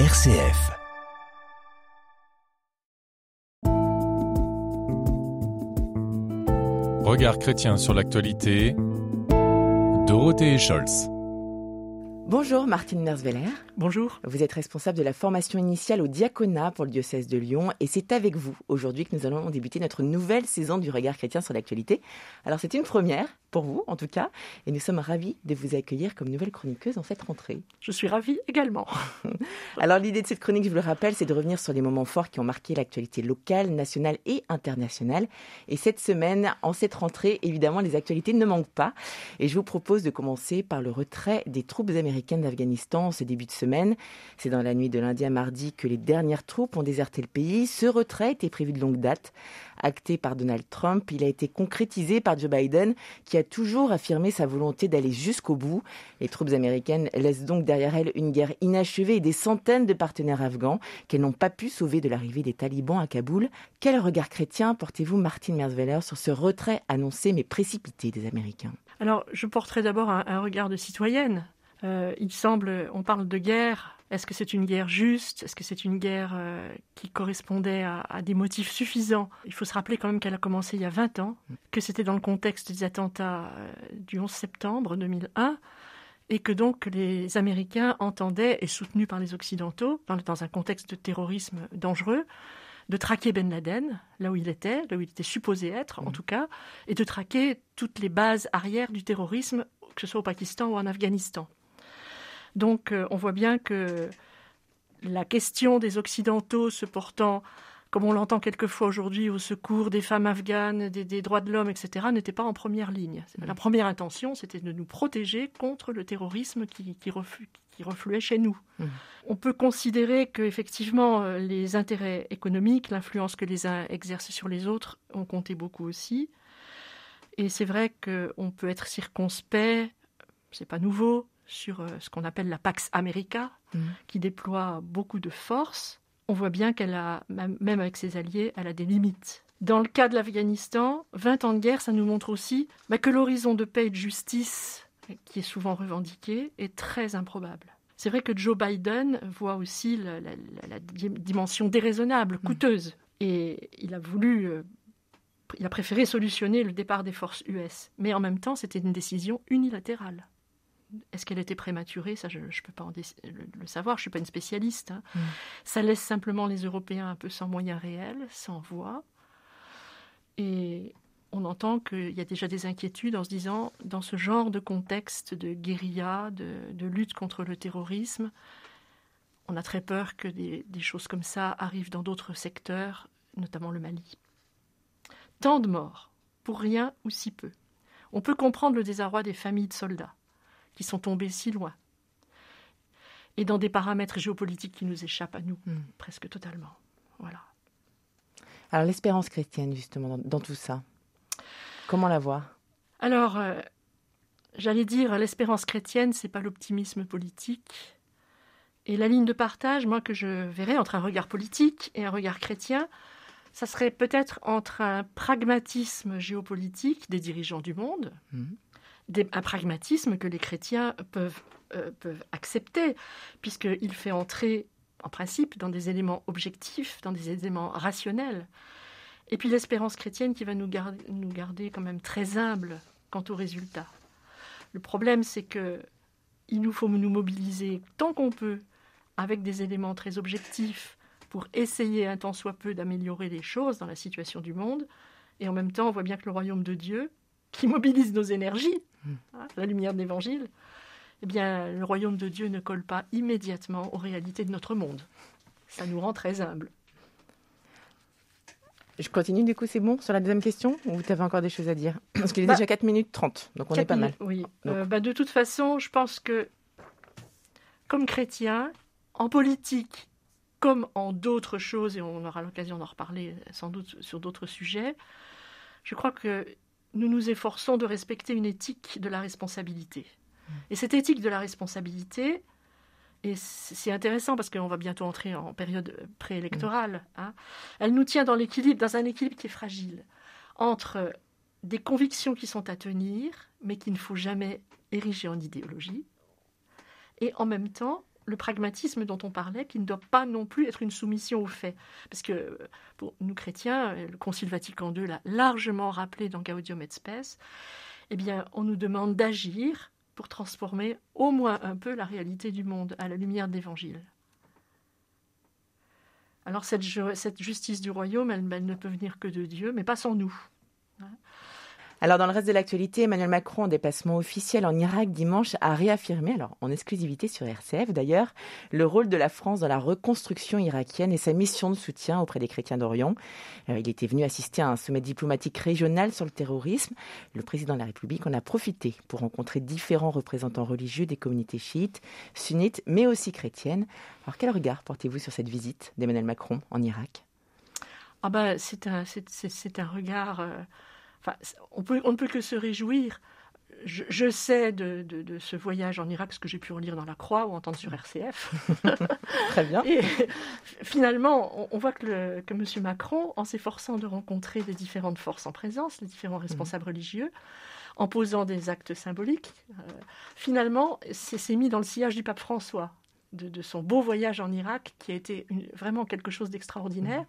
RCF. Regard chrétien sur l'actualité. Dorothée Scholz. Bonjour Martine Mersveller. Bonjour. Vous êtes responsable de la formation initiale au diaconat pour le diocèse de Lyon et c'est avec vous aujourd'hui que nous allons débuter notre nouvelle saison du regard chrétien sur l'actualité. Alors c'est une première pour vous en tout cas et nous sommes ravis de vous accueillir comme nouvelle chroniqueuse en cette rentrée. Je suis ravie également. Alors l'idée de cette chronique, je vous le rappelle, c'est de revenir sur les moments forts qui ont marqué l'actualité locale, nationale et internationale. Et cette semaine, en cette rentrée, évidemment, les actualités ne manquent pas. Et je vous propose de commencer par le retrait des troupes américaines d'Afghanistan en ce début de semaine. C'est dans la nuit de lundi à mardi que les dernières troupes ont déserté le pays. Ce retrait était prévu de longue date. Acté par Donald Trump, il a été concrétisé par Joe Biden, qui a toujours affirmé sa volonté d'aller jusqu'au bout. Les troupes américaines laissent donc derrière elles une guerre inachevée et des centaines de partenaires afghans qu'elles n'ont pas pu sauver de l'arrivée des talibans à Kaboul. Quel regard chrétien portez-vous, Martine Merzweller, sur ce retrait annoncé mais précipité des Américains? Alors, je porterai d'abord un, un regard de citoyenne. Euh, il semble, on parle de guerre. Est-ce que c'est une guerre juste? Est-ce que c'est une guerre euh, qui correspondait à, à, des motifs suffisants? Il faut se rappeler quand même qu'elle a commencé il y a 20 ans, que c'était dans le contexte des attentats euh, du 11 septembre 2001 et que donc les Américains entendaient, et soutenus par les Occidentaux, dans, dans un contexte de terrorisme dangereux, de traquer Ben Laden, là où il était, là où il était supposé être en tout cas, et de traquer toutes les bases arrières du terrorisme, que ce soit au Pakistan ou en Afghanistan. Donc euh, on voit bien que la question des Occidentaux se portant, comme on l'entend quelquefois aujourd'hui, au secours des femmes afghanes, des, des droits de l'homme, etc., n'était pas en première ligne. La première intention, c'était de nous protéger contre le terrorisme qui, qui, reflu, qui refluait chez nous. Mmh. On peut considérer que effectivement les intérêts économiques, l'influence que les uns exercent sur les autres, ont compté beaucoup aussi. Et c'est vrai qu'on peut être circonspect, c'est pas nouveau, sur ce qu'on appelle la Pax America, mmh. qui déploie beaucoup de force. On voit bien qu'elle a, même avec ses alliés, elle a des limites. Dans le cas de l'Afghanistan, 20 ans de guerre, ça nous montre aussi bah, que l'horizon de paix et de justice, qui est souvent revendiqué, est très improbable. C'est vrai que Joe Biden voit aussi la, la, la dimension déraisonnable, coûteuse, mmh. et il a voulu, euh, il a préféré solutionner le départ des forces US. Mais en même temps, c'était une décision unilatérale. Est-ce qu'elle était prématurée? Ça, je ne peux pas le, le, savoir, je ne suis pas une spécialiste. Hein. Mmh. Ça laisse simplement les Européens un peu sans moyens réels, sans voix. Et on entend qu'il y a déjà des inquiétudes en se disant, dans ce genre de contexte de guérilla, de, de lutte contre le terrorisme, on a très peur que des, des choses comme ça arrivent dans d'autres secteurs, notamment le Mali. Tant de morts, pour rien ou si peu. On peut comprendre le désarroi des familles de soldats qui sont tombés si loin. Et dans des paramètres géopolitiques qui nous échappent à nous, mmh. presque totalement. Voilà. Alors l'espérance chrétienne, justement, dans, dans, tout ça, comment la voir? Alors, euh, j'allais dire, l'espérance chrétienne, c'est pas l'optimisme politique. Et la ligne de partage, moi, que je verrais entre un regard politique et un regard chrétien, ça serait peut-être entre un pragmatisme géopolitique des dirigeants du monde, mmh un pragmatisme que les chrétiens peuvent, euh, peuvent accepter, puisqu'il fait entrer, en principe, dans des éléments objectifs, dans des éléments rationnels. Et puis l'espérance chrétienne qui va nous garder, nous garder quand même très humbles quant aux résultats. Le problème, c'est que il nous faut nous mobiliser tant qu'on peut avec des éléments très objectifs pour essayer un tant soit peu d'améliorer les choses dans la situation du monde. Et en même temps, on voit bien que le royaume de Dieu, qui mobilise nos énergies, hein, la lumière de l'Évangile, eh bien, le royaume de Dieu ne colle pas immédiatement aux réalités de notre monde. Ça nous rend très humbles. Je continue, du coup, c'est bon sur la deuxième question Ou vous avez encore des choses à dire? Parce qu'il est bah, déjà 4 minutes 30, donc on est pas minutes, mal. Oui. Euh, bah, de toute façon, je pense que, comme chrétien, en politique, comme en d'autres choses, et on aura l'occasion d'en reparler sans doute sur d'autres sujets, je crois que nous nous efforçons de respecter une éthique de la responsabilité. Et cette éthique de la responsabilité, et c'est intéressant parce qu'on va bientôt entrer en période préélectorale, hein, elle nous tient dans l'équilibre, dans un équilibre qui est fragile, entre des convictions qui sont à tenir, mais qu'il ne faut jamais ériger en idéologie, et en même temps le pragmatisme dont on parlait, qui ne doit pas non plus être une soumission aux faits. Parce que pour nous chrétiens, le Concile Vatican II l'a largement rappelé dans Gaudium et Spes, eh bien, on nous demande d'agir pour transformer au moins un peu la réalité du monde à la lumière de l'Évangile. Alors cette, justice du royaume, elle, elle, ne peut venir que de Dieu, mais pas sans nous. Alors, dans le reste de l'actualité, Emmanuel Macron, en déplacement officiel en Irak dimanche, a réaffirmé, alors en exclusivité sur RCF d'ailleurs, le rôle de la France dans la reconstruction irakienne et sa mission de soutien auprès des chrétiens d'Orient. Euh, il était venu assister à un sommet diplomatique régional sur le terrorisme. Le président de la République en a profité pour rencontrer différents représentants religieux des communautés chiites, sunnites, mais aussi chrétiennes. Alors, quel regard portez-vous sur cette visite d'Emmanuel Macron en Irak? Ah ben, c'est un, un, regard. Euh, on, ne peut que se réjouir. Je, sais de, ce voyage en Irak, ce que j'ai pu en lire dans La Croix ou entendre sur RCF. Très bien. Et finalement, on, voit que, M. Macron, en s'efforçant de rencontrer les différentes forces en présence, les différents responsables religieux, en posant des actes symboliques, euh, finalement, s'est mis dans le sillage du pape François, de, son beau voyage en Irak, qui a été vraiment quelque chose d'extraordinaire.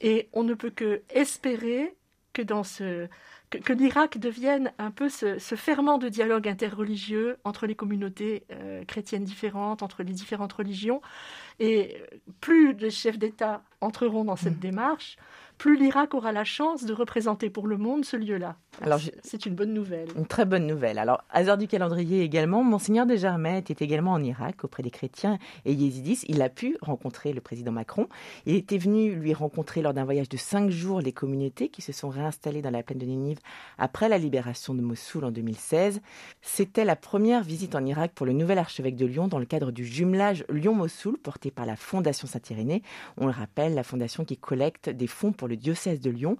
Et on ne peut que espérer que dans ce que, l'Irak devienne un peu ce, ferment de dialogue interreligieux entre les communautés euh, chrétiennes différentes, entre les différentes religions. Et plus de chefs d'État entreront dans cette mmh. démarche, plus l'Irak aura la chance de représenter pour le monde ce lieu-là. Alors, c'est une bonne nouvelle. Une très bonne nouvelle. Alors, hasard du calendrier également, Monseigneur de Germain était également en Irak auprès des chrétiens et yézidis. Il a pu rencontrer le président Macron. Il était venu lui rencontrer lors d'un voyage de cinq jours les communautés qui se sont réinstallées dans la plaine de Ninive après la libération de Mossoul en 2016. C'était la première visite en Irak pour le nouvel archevêque de Lyon dans le cadre du jumelage Lyon-Mossoul porté par la Fondation Saint-Irénée. On le rappelle, la fondation qui collecte des fonds pour le diocèse de Lyon.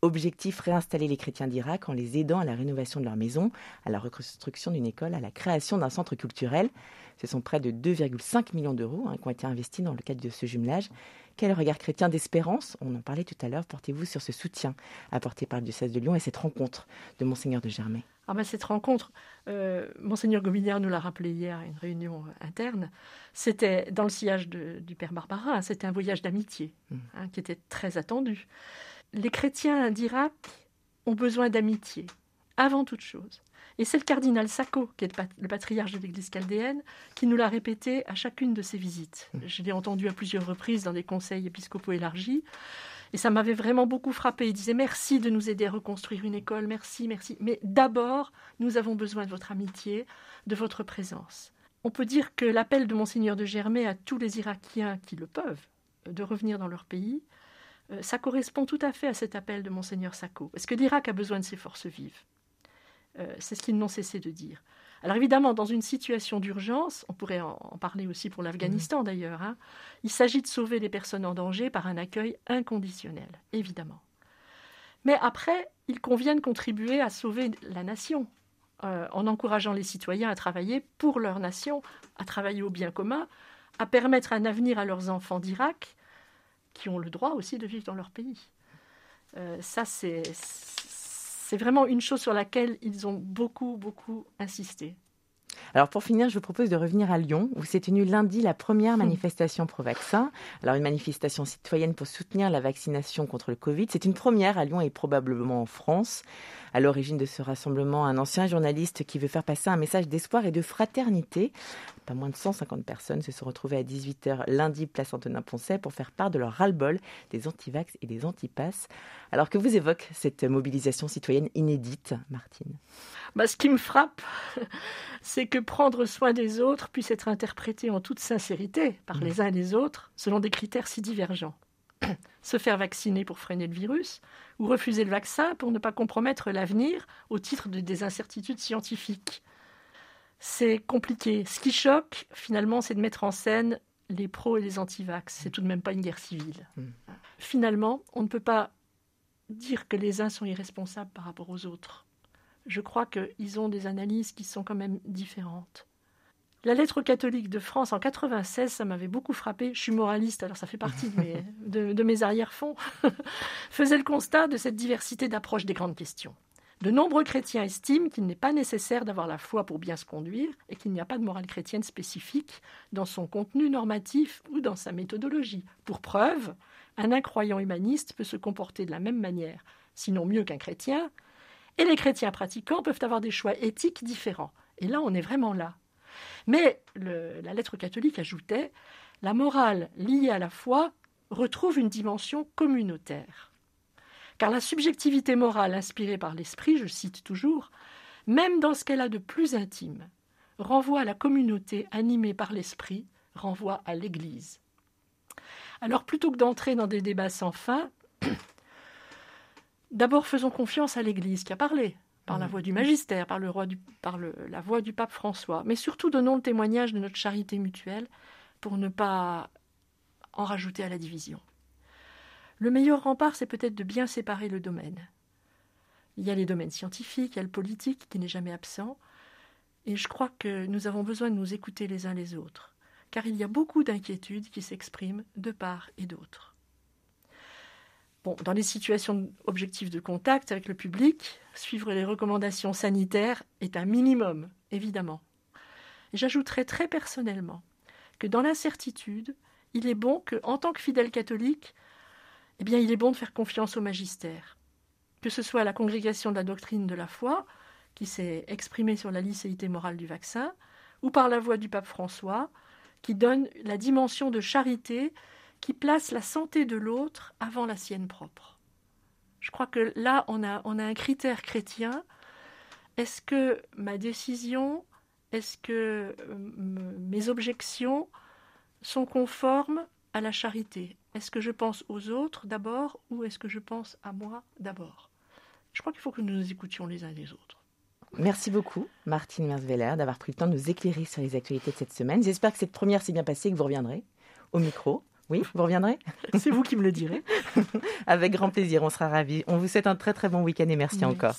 Objectif réinstaller les chrétiens d'Irak en les aidant à la rénovation de leur maison, à la reconstruction d'une école, à la création d'un centre culturel. Ce sont près de 2,5 millions d'euros hein, qui ont été investis dans le cadre de ce jumelage. Quel regard chrétien d'espérance, on en parlait tout à l'heure, portez-vous sur ce soutien apporté par le diocèse de Lyon et cette rencontre de Monseigneur de Germay? Ah ben cette rencontre, euh, Monseigneur Gobillard nous l'a rappelé hier à une réunion interne, c'était dans le sillage du Père Barbarin, c'était un voyage d'amitié hmm. hein, qui était très attendu. Les chrétiens d'Irak ont besoin d'amitié, avant toute chose. Et c'est le cardinal Sacco, qui est le patriarche de l'Église chaldéenne, qui nous l'a répété à chacune de ses visites. Hmm. Je l'ai entendu à plusieurs reprises dans des conseils épiscopaux élargis. Et ça m'avait vraiment beaucoup frappé. Il disait merci de nous aider à reconstruire une école, merci, merci. Mais d'abord, nous avons besoin de votre amitié, de votre présence. On peut dire que l'appel de Monseigneur de Germay à tous les Irakiens qui le peuvent de revenir dans leur pays, euh, ça correspond tout à fait à cet appel de Monseigneur Sacco. Parce que l'Irak a besoin de ses forces vives? Euh, c'est ce qu'ils n'ont cessé de dire. Alors évidemment, dans une situation d'urgence, on pourrait en parler aussi pour l'Afghanistan mmh. d'ailleurs, hein, il s'agit de sauver les personnes en danger par un accueil inconditionnel, évidemment. Mais après, il convient de contribuer à sauver la nation, euh, en encourageant les citoyens à travailler pour leur nation, à travailler au bien commun, à permettre un avenir à leurs enfants d'Irak, qui ont le droit aussi de vivre dans leur pays. Euh, ça, c'est c'est vraiment une chose sur laquelle ils ont beaucoup, beaucoup insisté. Alors pour finir, je vous propose de revenir à Lyon, où s'est tenue lundi la première hmm. manifestation pro-vaccin. Alors une manifestation citoyenne pour soutenir la vaccination contre le Covid. C'est une première à Lyon et probablement en France. À l'origine de ce rassemblement, un ancien journaliste qui veut faire passer un message d'espoir et de fraternité. Pas moins de 150 personnes se sont retrouvées à 18h lundi, place Antonin-Poncet, pour faire part de leur ras-le-bol des antivax et des antipasses. Alors que vous évoque cette mobilisation citoyenne inédite, Martine? Bah, Ce qui me frappe, c'est que prendre soin des autres puisse être interprété en toute sincérité par les uns et les autres selon des critères si divergents. Se faire vacciner pour freiner le virus ou refuser le vaccin pour ne pas compromettre l'avenir au titre de des incertitudes scientifiques. C'est compliqué. Ce qui choque, finalement, c'est de mettre en scène les pros et les anti-vax. C'est tout de même pas une guerre civile. Mmh. Finalement, on ne peut pas dire que les uns sont irresponsables par rapport aux autres. Je crois qu'ils ont des analyses qui sont quand même différentes. La lettre catholique de France en 96, ça m'avait beaucoup frappé. Je suis moraliste, alors ça fait partie de mes, de, mes arrière-fonds. faisait le constat de cette diversité d'approche des grandes questions. De nombreux chrétiens estiment qu'il n'est pas nécessaire d'avoir la foi pour bien se conduire et qu'il n'y a pas de morale chrétienne spécifique dans son contenu normatif ou dans sa méthodologie. Pour preuve, un incroyant humaniste peut se comporter de la même manière, sinon mieux qu'un chrétien, et les chrétiens pratiquants peuvent avoir des choix éthiques différents. Et là, on est vraiment là. Mais la lettre catholique ajoutait La morale liée à la foi retrouve une dimension communautaire. Car la subjectivité morale inspirée par l'esprit, je cite toujours, même dans ce qu'elle a de plus intime, renvoie à la communauté animée par l'esprit, renvoie à l'Église. Alors plutôt que d'entrer dans des débats sans fin, d'abord faisons confiance à l'Église qui a parlé, par la mmh. voix du magistère, par, le roi par la voix du pape François, mais surtout donnons le témoignage de notre charité mutuelle pour ne pas en rajouter à la division. Le meilleur rempart, c'est peut-être de bien séparer le domaine. Il y a les domaines scientifiques, il y a le politique qui n'est jamais absent, et je crois que nous avons besoin de nous écouter les uns les autres, car il y a beaucoup d'inquiétudes qui s'expriment de part et d'autre. Dans les situations objectives de contact avec le public, suivre les recommandations sanitaires est un minimum, évidemment. J'ajouterai très personnellement que dans l'incertitude, il est bon que, en tant que fidèle catholique, eh bien, il est bon de faire confiance au magistère. Que ce soit la congrégation de la doctrine de la foi, qui s'est exprimée sur la licéité morale du vaccin, ou par la voix du pape François, qui donne la dimension de charité qui place la santé de l'autre avant la sienne propre. Je crois que là, on a, on a un critère chrétien. Est-ce que ma décision, est-ce que euh, mes objections sont conformes à la charité? Est-ce que je pense aux autres d'abord ou est-ce que je pense à moi d'abord? Je crois qu'il faut que nous nous écoutions les uns les autres. Merci beaucoup, Martine Merzweller, d'avoir pris le temps de nous éclairer sur les actualités de cette semaine. J'espère que cette première s'est bien passée et que vous reviendrez au micro. Oui, vous reviendrez C'est vous qui me le direz. Avec grand plaisir, on sera ravis. On vous souhaite un très très bon week-end et merci, merci. encore.